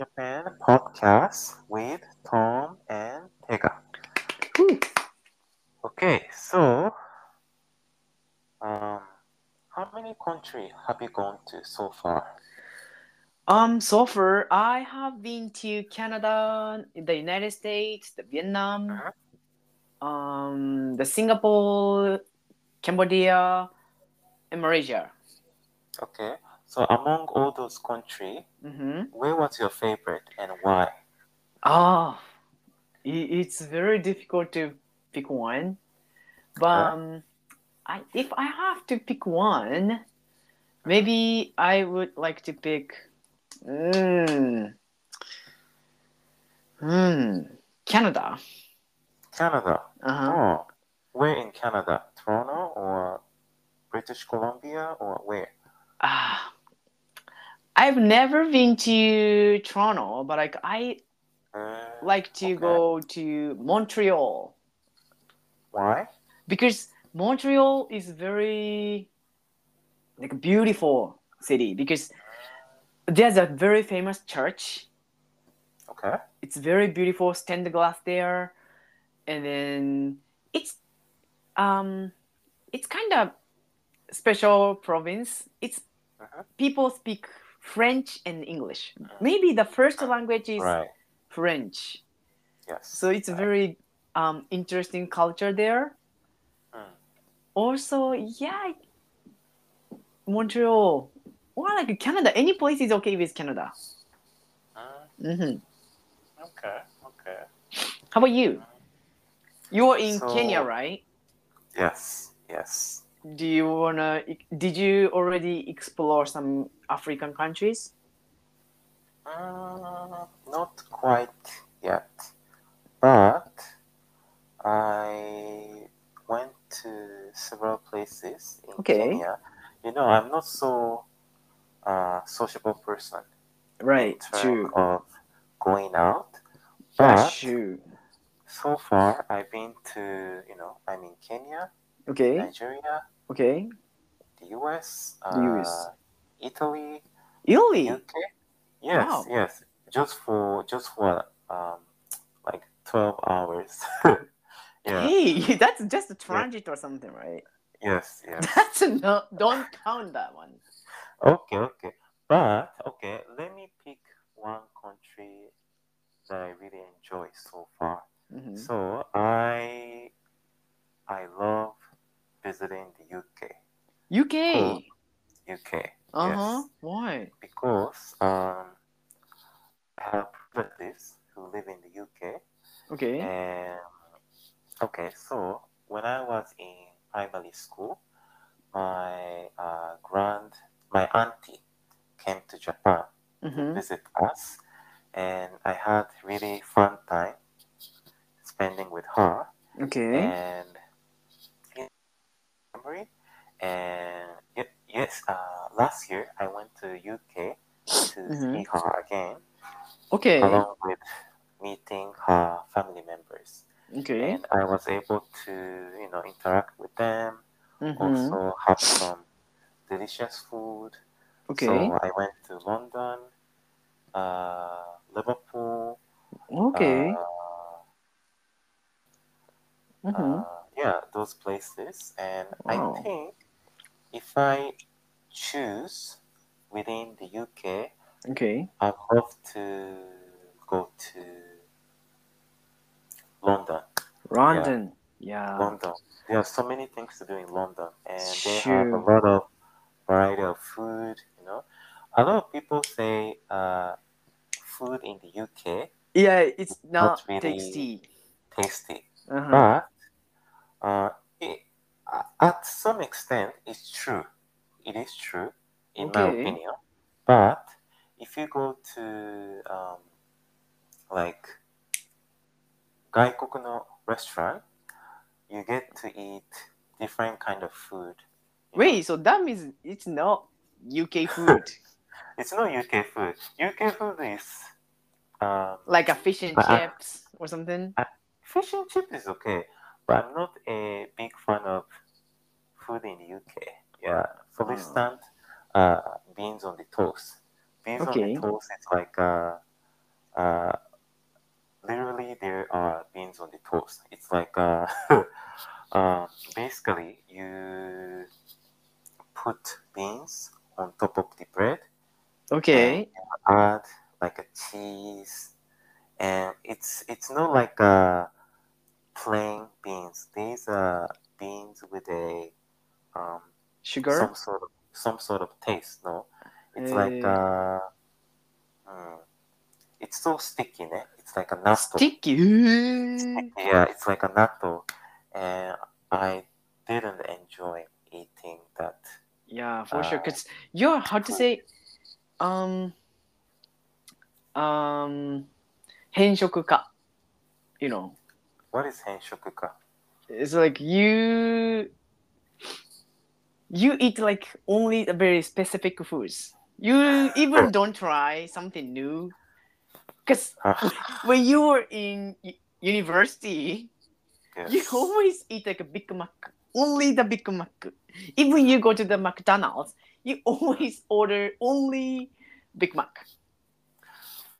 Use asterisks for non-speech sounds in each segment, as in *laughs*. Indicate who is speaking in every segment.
Speaker 1: Japan podcast with Tom and Tega. Okay, so um, how many countries have you gone to so far?
Speaker 2: Um, so far, I have been to Canada, the United States, the Vietnam,
Speaker 1: Uh-huh.
Speaker 2: um, the Singapore, Cambodia, and Malaysia.
Speaker 1: Okay, so among all those countries,
Speaker 2: Mm-hmm.
Speaker 1: where was your favorite and why?
Speaker 2: Ah, i- it's very difficult to pick one, but um, I, if I have to pick one, maybe I would like to pick. Mm, hmm, Canada.
Speaker 1: Canada.
Speaker 2: Uh huh.
Speaker 1: Oh, where in Canada? Toronto or British Columbia or where?
Speaker 2: Ah, I've never been to Toronto, but like I
Speaker 1: Uh,
Speaker 2: like to
Speaker 1: Okay.
Speaker 2: go to Montreal
Speaker 1: why?
Speaker 2: because Montreal is very like a beautiful city because there's a very famous church.
Speaker 1: Okay.
Speaker 2: It's very beautiful stained glass there, and then it's um it's kind of special province. It's
Speaker 1: Mhm.
Speaker 2: people speak French and English. Maybe the first language is
Speaker 1: Right.
Speaker 2: French.
Speaker 1: Yes.
Speaker 2: So it's a very um, interesting culture there.
Speaker 1: Mm.
Speaker 2: Also, yeah, Montreal or like Canada. Any place is okay with Canada.
Speaker 1: Mm,
Speaker 2: hmm
Speaker 1: okay. Okay.
Speaker 2: How about you? You're in
Speaker 1: So-
Speaker 2: Kenya, right?
Speaker 1: Yes. Yes.
Speaker 2: Do you wanna? Did you already explore some African countries?
Speaker 1: Uh, not quite yet, but I went to several places in
Speaker 2: Okay.
Speaker 1: Kenya. You know, I'm not so uh, sociable person in
Speaker 2: Right.
Speaker 1: terms
Speaker 2: True.
Speaker 1: of going out, but
Speaker 2: true.
Speaker 1: so far I've been to you know I'm in Kenya,
Speaker 2: Okay.
Speaker 1: Nigeria,
Speaker 2: Okay.
Speaker 1: the US,
Speaker 2: The US.
Speaker 1: Italy,
Speaker 2: Italy.
Speaker 1: UK. Yes,
Speaker 2: Wow.
Speaker 1: yes. Just for just for um like twelve hours. *laughs* yeah.
Speaker 2: Hey, *laughs* that's just a transit or something, right?
Speaker 1: Yes, yes. *laughs*
Speaker 2: That's no. Don't count that one.
Speaker 1: Okay, okay. But okay, let me pick one country that I really enjoy so far.
Speaker 2: Mhm.
Speaker 1: So I I love visiting the UK.
Speaker 2: UK.
Speaker 1: Cool. UK.
Speaker 2: Uh huh.
Speaker 1: Yes.
Speaker 2: Why?
Speaker 1: Because um I have relatives who live in the UK.
Speaker 2: Okay.
Speaker 1: And okay, so when I was in primary school, my uh, grand, my auntie came to Japan to
Speaker 2: Mm-hmm.
Speaker 1: visit us, and I had really fun time spending with her.
Speaker 2: Okay.
Speaker 1: And memory, and yes, uh, last year I went to UK to see
Speaker 2: Mhm.
Speaker 1: her again,
Speaker 2: Okay.
Speaker 1: along with meeting her family members.
Speaker 2: Okay.
Speaker 1: and I was able to you know interact with them.
Speaker 2: Mm-hmm.
Speaker 1: Also have some delicious food.
Speaker 2: Okay.
Speaker 1: So I went to London, uh, Liverpool.
Speaker 2: Okay.
Speaker 1: Uh,
Speaker 2: mm-hmm.
Speaker 1: uh, yeah, those places, and
Speaker 2: Wow.
Speaker 1: I think if I choose within the UK,
Speaker 2: Okay.
Speaker 1: I'd love to go to London.
Speaker 2: London. Yeah.
Speaker 1: London. There are so many things to do in London, and they have a lot of variety of food. You know, a lot of people say uh, food in the UK
Speaker 2: Yeah, it's
Speaker 1: Not
Speaker 2: not
Speaker 1: really-
Speaker 2: tasty.
Speaker 1: tasty,
Speaker 2: Uh-huh.
Speaker 1: but uh, at some extent, it's true. It is true, in my
Speaker 2: Okay.
Speaker 1: opinion. But if you go to um, like gaikoku no restaurant, you get to eat different kind of food. you know.
Speaker 2: Wait, so that means it's not UK *laughs* food,
Speaker 1: It's not UK food. UK food is um,
Speaker 2: like a fish and chips or something.
Speaker 1: fish and chips is okay, I'm not a big fan of food in the UK. Yeah, for
Speaker 2: Oh.
Speaker 1: instance, uh, beans on the toast. Beans on the toast is like uh, uh, literally there are beans on the toast. It's like uh, *laughs* uh, basically you put beans on top of the bread
Speaker 2: Okay.
Speaker 1: add like a cheese and it's it's not like uh plain beans. These are beans with a um,
Speaker 2: sugar,
Speaker 1: some sort of some sort of taste. No, it's like
Speaker 2: eh.
Speaker 1: uh, mm, it's so sticky. Ne? It's like a natto.
Speaker 2: Sticky. sticky.
Speaker 1: Yeah, it's like a natto, and I didn't enjoy eating that.
Speaker 2: Yeah, for
Speaker 1: uh, sure.
Speaker 2: Cause you're how to say, um, um, 偏食家 you know
Speaker 1: what is henshokuka
Speaker 2: it's like you you eat like only the very specific foods. You even *laughs* don't try something new. Cause ah. *laughs* when you were in university,
Speaker 1: yes.
Speaker 2: you always eat like a Big Mac, only the Big Mac. Even you go to the McDonald's, you *laughs* always order only Big Mac.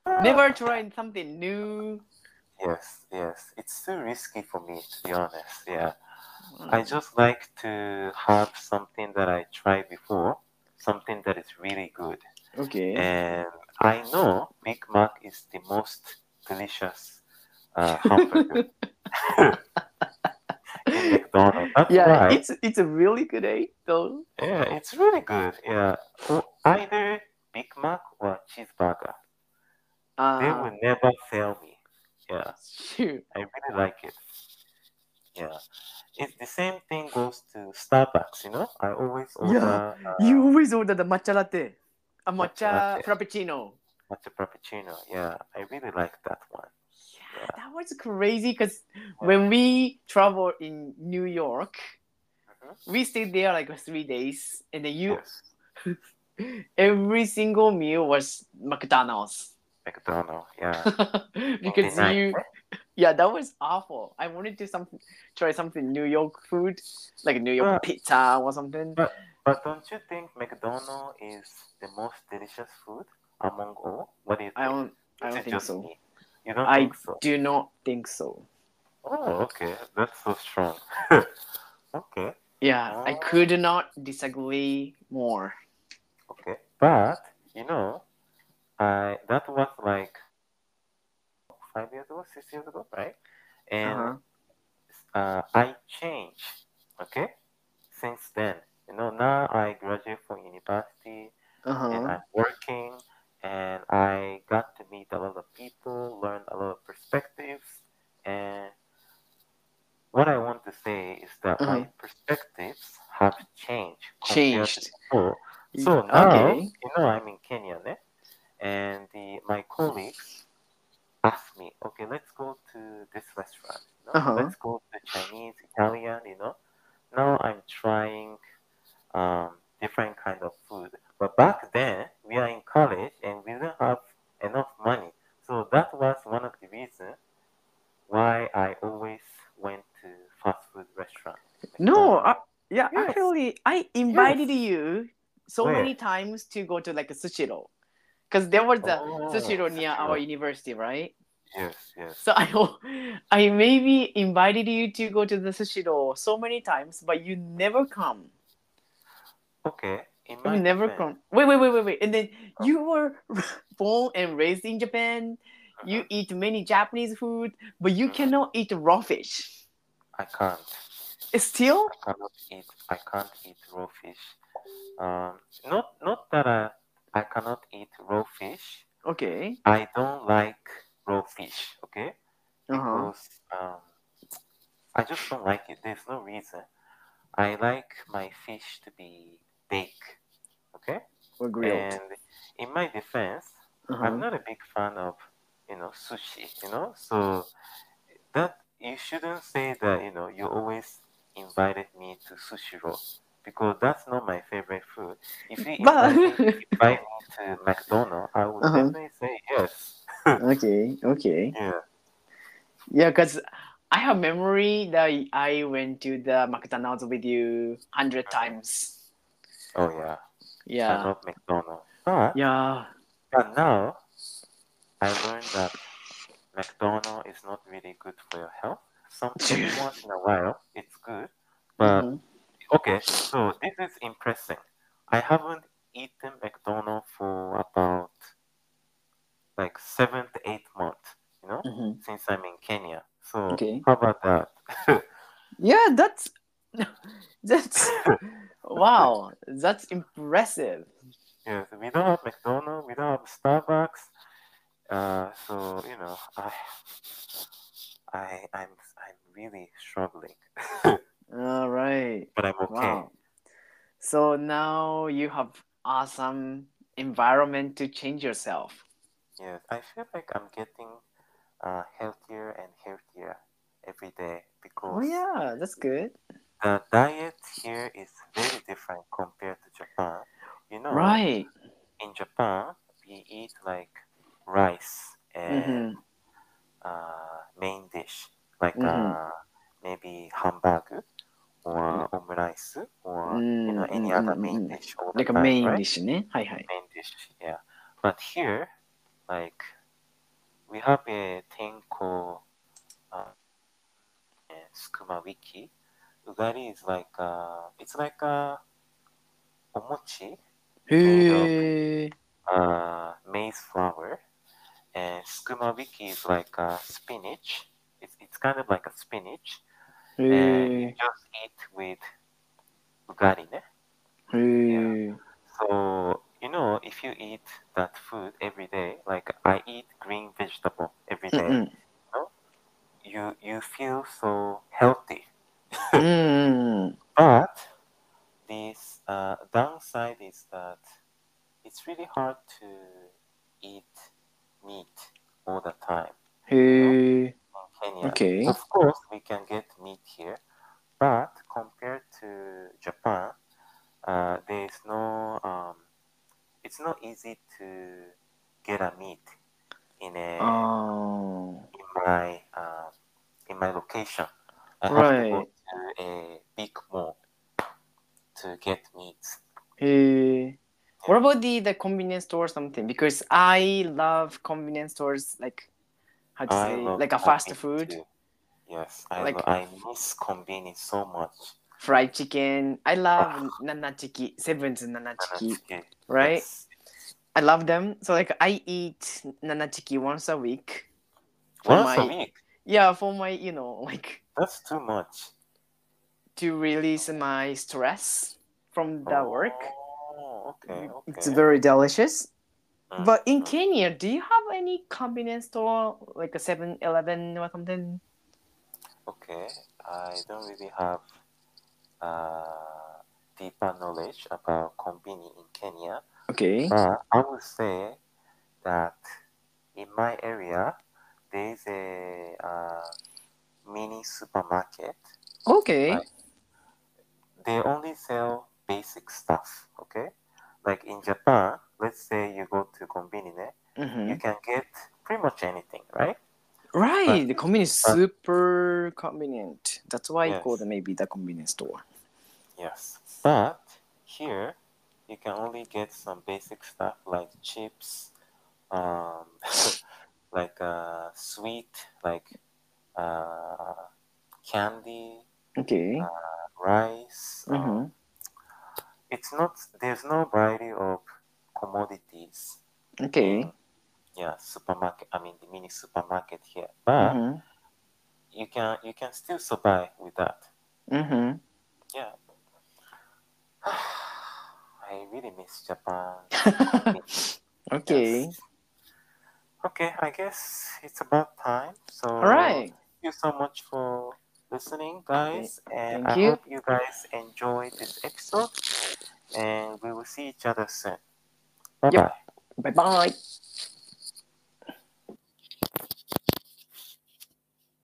Speaker 2: Ah. Never tried something new.
Speaker 1: Yes, yes. It's too risky for me, to be honest. Yeah. I just like to have something that I tried before, something that is really good.
Speaker 2: okay.
Speaker 1: And I know Big Mac is the most delicious uh, hamburger *laughs* *laughs* in McDonald's. That's
Speaker 2: yeah,
Speaker 1: why.
Speaker 2: it's it's a really good eight though.
Speaker 1: Yeah, it's really good. Yeah. Either Big Mac or cheeseburger. They
Speaker 2: Uh,
Speaker 1: will never fail me. Yeah. *laughs*
Speaker 2: shoot.
Speaker 1: I really like it. Yeah. It's the same thing goes to Starbucks, you know? I always order *laughs* uh,
Speaker 2: You always order the matcha latte, a matcha
Speaker 1: Matcha
Speaker 2: frappuccino.
Speaker 1: matcha frappuccino. Yeah, I really like that one.
Speaker 2: Yeah, that was crazy because when we travel in New York,
Speaker 1: Mhm.
Speaker 2: we stayed there like three days, and then you
Speaker 1: Yes. *laughs*
Speaker 2: every single meal was McDonald's
Speaker 1: McDonald's, yeah. *laughs*
Speaker 2: because you yeah that was awful. I wanted to some try something New York food like New York
Speaker 1: Yeah.
Speaker 2: pizza or something.
Speaker 1: But don't you think McDonald's is the most delicious food among all? What think?
Speaker 2: I don't I don't think so.
Speaker 1: me? You don't
Speaker 2: I
Speaker 1: so?
Speaker 2: do not think so.
Speaker 1: Oh, okay. That's so strong. *laughs* okay,
Speaker 2: Yeah, I
Speaker 1: Oh.
Speaker 2: could not disagree more.
Speaker 1: okay. But you know, I that was like five years ago, six years ago, right? And
Speaker 2: Uh-huh.
Speaker 1: uh, I changed, okay, since then. You know, now I graduate from university and
Speaker 2: Uh-huh.
Speaker 1: I'm working and I got to meet a lot of people, learn a lot of perspectives. And what I want to say is that my
Speaker 2: Uh-huh.
Speaker 1: perspectives have changed.
Speaker 2: Changed.
Speaker 1: So now,
Speaker 2: okay.
Speaker 1: you know, I'm in Kenya, ne? And the, my colleagues asked me, okay, let's go to this restaurant. You know?
Speaker 2: Uh-huh.
Speaker 1: Let's go to Chinese, Italian, you know. Now I'm trying um, different kind of food. But back then, we are in college and we didn't have enough money. So that was one of the reasons why I always went to fast food restaurant.
Speaker 2: No, uh, yeah,
Speaker 1: Yes.
Speaker 2: actually, I invited you so
Speaker 1: Where?
Speaker 2: many times to go to like a sushiro, because there was a
Speaker 1: Oh,
Speaker 2: sushiro near our university, right?
Speaker 1: Yes, yes.
Speaker 2: So I, I maybe invited you to go to the sushiro so many times, but you never come.
Speaker 1: Okay. In
Speaker 2: You never
Speaker 1: defense,
Speaker 2: come. Wait, wait, wait, wait, wait. And then you were *laughs* born and raised in Japan. You
Speaker 1: uh-huh,
Speaker 2: eat many Japanese food, but you
Speaker 1: Mhm.
Speaker 2: cannot eat raw fish.
Speaker 1: I can't.
Speaker 2: Still?
Speaker 1: I cannot eat. I can't eat raw fish. Um, not not that I I cannot eat raw fish.
Speaker 2: Okay.
Speaker 1: I don't like raw fish. Okay,
Speaker 2: Uh-huh.
Speaker 1: because um, I just don't like it. There's no reason. I like my fish to be baked. Okay,
Speaker 2: Or grilled.
Speaker 1: and in my defense,
Speaker 2: Uh-huh.
Speaker 1: I'm not a big fan of, you know, sushi, you know. So that you shouldn't say that, you know, you always invited me to sushiro because that's not my favorite food. If you
Speaker 2: But-
Speaker 1: invite me, *laughs* to McDonald's, I would
Speaker 2: Uh-huh.
Speaker 1: definitely say yes. *laughs*
Speaker 2: okay, okay.
Speaker 1: Yeah.
Speaker 2: Yeah, because I have memory that I went to the McDonald's with you hundred times.
Speaker 1: Oh yeah. I
Speaker 2: Yeah.
Speaker 1: love McDonald's. But
Speaker 2: Yeah.
Speaker 1: but now I learned that McDonald's is not really good for your health. Sometimes *laughs* once in a while it's good, but
Speaker 2: Mhm.
Speaker 1: Okay. So this is impressive. I haven't eaten McDonald's for about like seven to eight months. You know,
Speaker 2: Mhm.
Speaker 1: since I'm in Kenya. So
Speaker 2: Okay.
Speaker 1: how about that? *laughs*
Speaker 2: Yeah, that's *laughs* that's *laughs* wow. That's impressive.
Speaker 1: yes, we don't have McDonald's. We don't have Starbucks. Uh, so you know, I, I, I'm, I'm really struggling,
Speaker 2: All right.
Speaker 1: but I'm okay.
Speaker 2: Wow. So now you have awesome environment to change yourself.
Speaker 1: Yes, I feel like I'm getting uh, healthier and healthier every day because
Speaker 2: Oh yeah, that's good.
Speaker 1: the diet here is very different compared to Japan. You know,
Speaker 2: Right.
Speaker 1: in Japan, we eat like rice and
Speaker 2: Mm-hmm.
Speaker 1: uh, main dish, like
Speaker 2: Mhm.
Speaker 1: uh, maybe hamburger or omurice or you know any
Speaker 2: Mm,
Speaker 1: other
Speaker 2: mm,
Speaker 1: main
Speaker 2: mm, mm.
Speaker 1: dish all the
Speaker 2: Like a
Speaker 1: time,
Speaker 2: main
Speaker 1: right?
Speaker 2: dish ね。はいはい。
Speaker 1: Main dish, yeah. But here, like we have a thing called uh, skuma wiki. Ugari is like uh, it's like a omochi,
Speaker 2: へえ。
Speaker 1: uh, maize flour, and skuma wiki is like uh, spinach. It's, it's kind of like a spinach,
Speaker 2: へ
Speaker 1: Eh.
Speaker 2: and
Speaker 1: just eat with gari. Ne?
Speaker 2: Eh. Yeah.
Speaker 1: So, you know, if you eat that food every day, like I eat green vegetable every day,
Speaker 2: mm. You, know,
Speaker 1: you, you feel so healthy. *laughs*
Speaker 2: mm.
Speaker 1: But this uh, downside is that it's really hard to eat meat all the time.
Speaker 2: Hey. You
Speaker 1: know? Eh. Kenya.
Speaker 2: Okay.
Speaker 1: Of course, we can get meat here, but compared to Japan, uh, there is no. Um, it's not easy to get a meat in a
Speaker 2: ああ。
Speaker 1: in my uh, in my location. I have to go
Speaker 2: Right.
Speaker 1: to a big mall to get meats.
Speaker 2: Hey. Eh, What about the the convenience store or something? Because I love convenience stores like how to
Speaker 1: I
Speaker 2: say
Speaker 1: love
Speaker 2: like a fast food,
Speaker 1: too. Yes, I
Speaker 2: Like-
Speaker 1: lo- I miss convenience so much.
Speaker 2: fried chicken. I love nanachiki, Seven's nanachiki,
Speaker 1: Nanachiki.
Speaker 2: right?
Speaker 1: Yes.
Speaker 2: I love them. So like I eat nanachiki once a week.
Speaker 1: Once
Speaker 2: my
Speaker 1: a week.
Speaker 2: yeah, for my you know like
Speaker 1: That's too much.
Speaker 2: to release my stress from the work.
Speaker 1: Oh, okay, okay.
Speaker 2: It's very delicious. But in
Speaker 1: mm.
Speaker 2: Kenya, do you have any convenience store like a 7-Eleven or something?
Speaker 1: Okay, I don't really have uh, deeper knowledge about convenience in Kenya,
Speaker 2: Okay.
Speaker 1: but I would say that in my area there is a uh, mini supermarket.
Speaker 2: Okay.
Speaker 1: Right. They only sell basic stuff. Okay, like in Japan, let's say you go to convenience,
Speaker 2: Mhm.
Speaker 1: you can get pretty much anything, right?
Speaker 2: Right. The convenience is super convenient. That's why I call
Speaker 1: Yes.
Speaker 2: it maybe the convenience store.
Speaker 1: Yes, but here you can only get some basic stuff like chips, um, *laughs* like uh, sweet, like uh, candy,
Speaker 2: Okay.
Speaker 1: Uh, rice. um,
Speaker 2: Mhm.
Speaker 1: it's not there's no variety of commodities.
Speaker 2: Okay.
Speaker 1: Yeah, supermarket. I mean the mini supermarket here, but
Speaker 2: Mhm.
Speaker 1: you can you can still survive with that.
Speaker 2: Mhm.
Speaker 1: Yeah. *sighs* I really miss Japan. *laughs*
Speaker 2: Okay.
Speaker 1: Yes. Okay, I guess it's about time. So
Speaker 2: All right.
Speaker 1: thank you so much for listening, guys. And
Speaker 2: Thank
Speaker 1: I
Speaker 2: you.
Speaker 1: hope you guys enjoyed this episode. And we will see each other soon. Bye bye.
Speaker 2: Bye bye.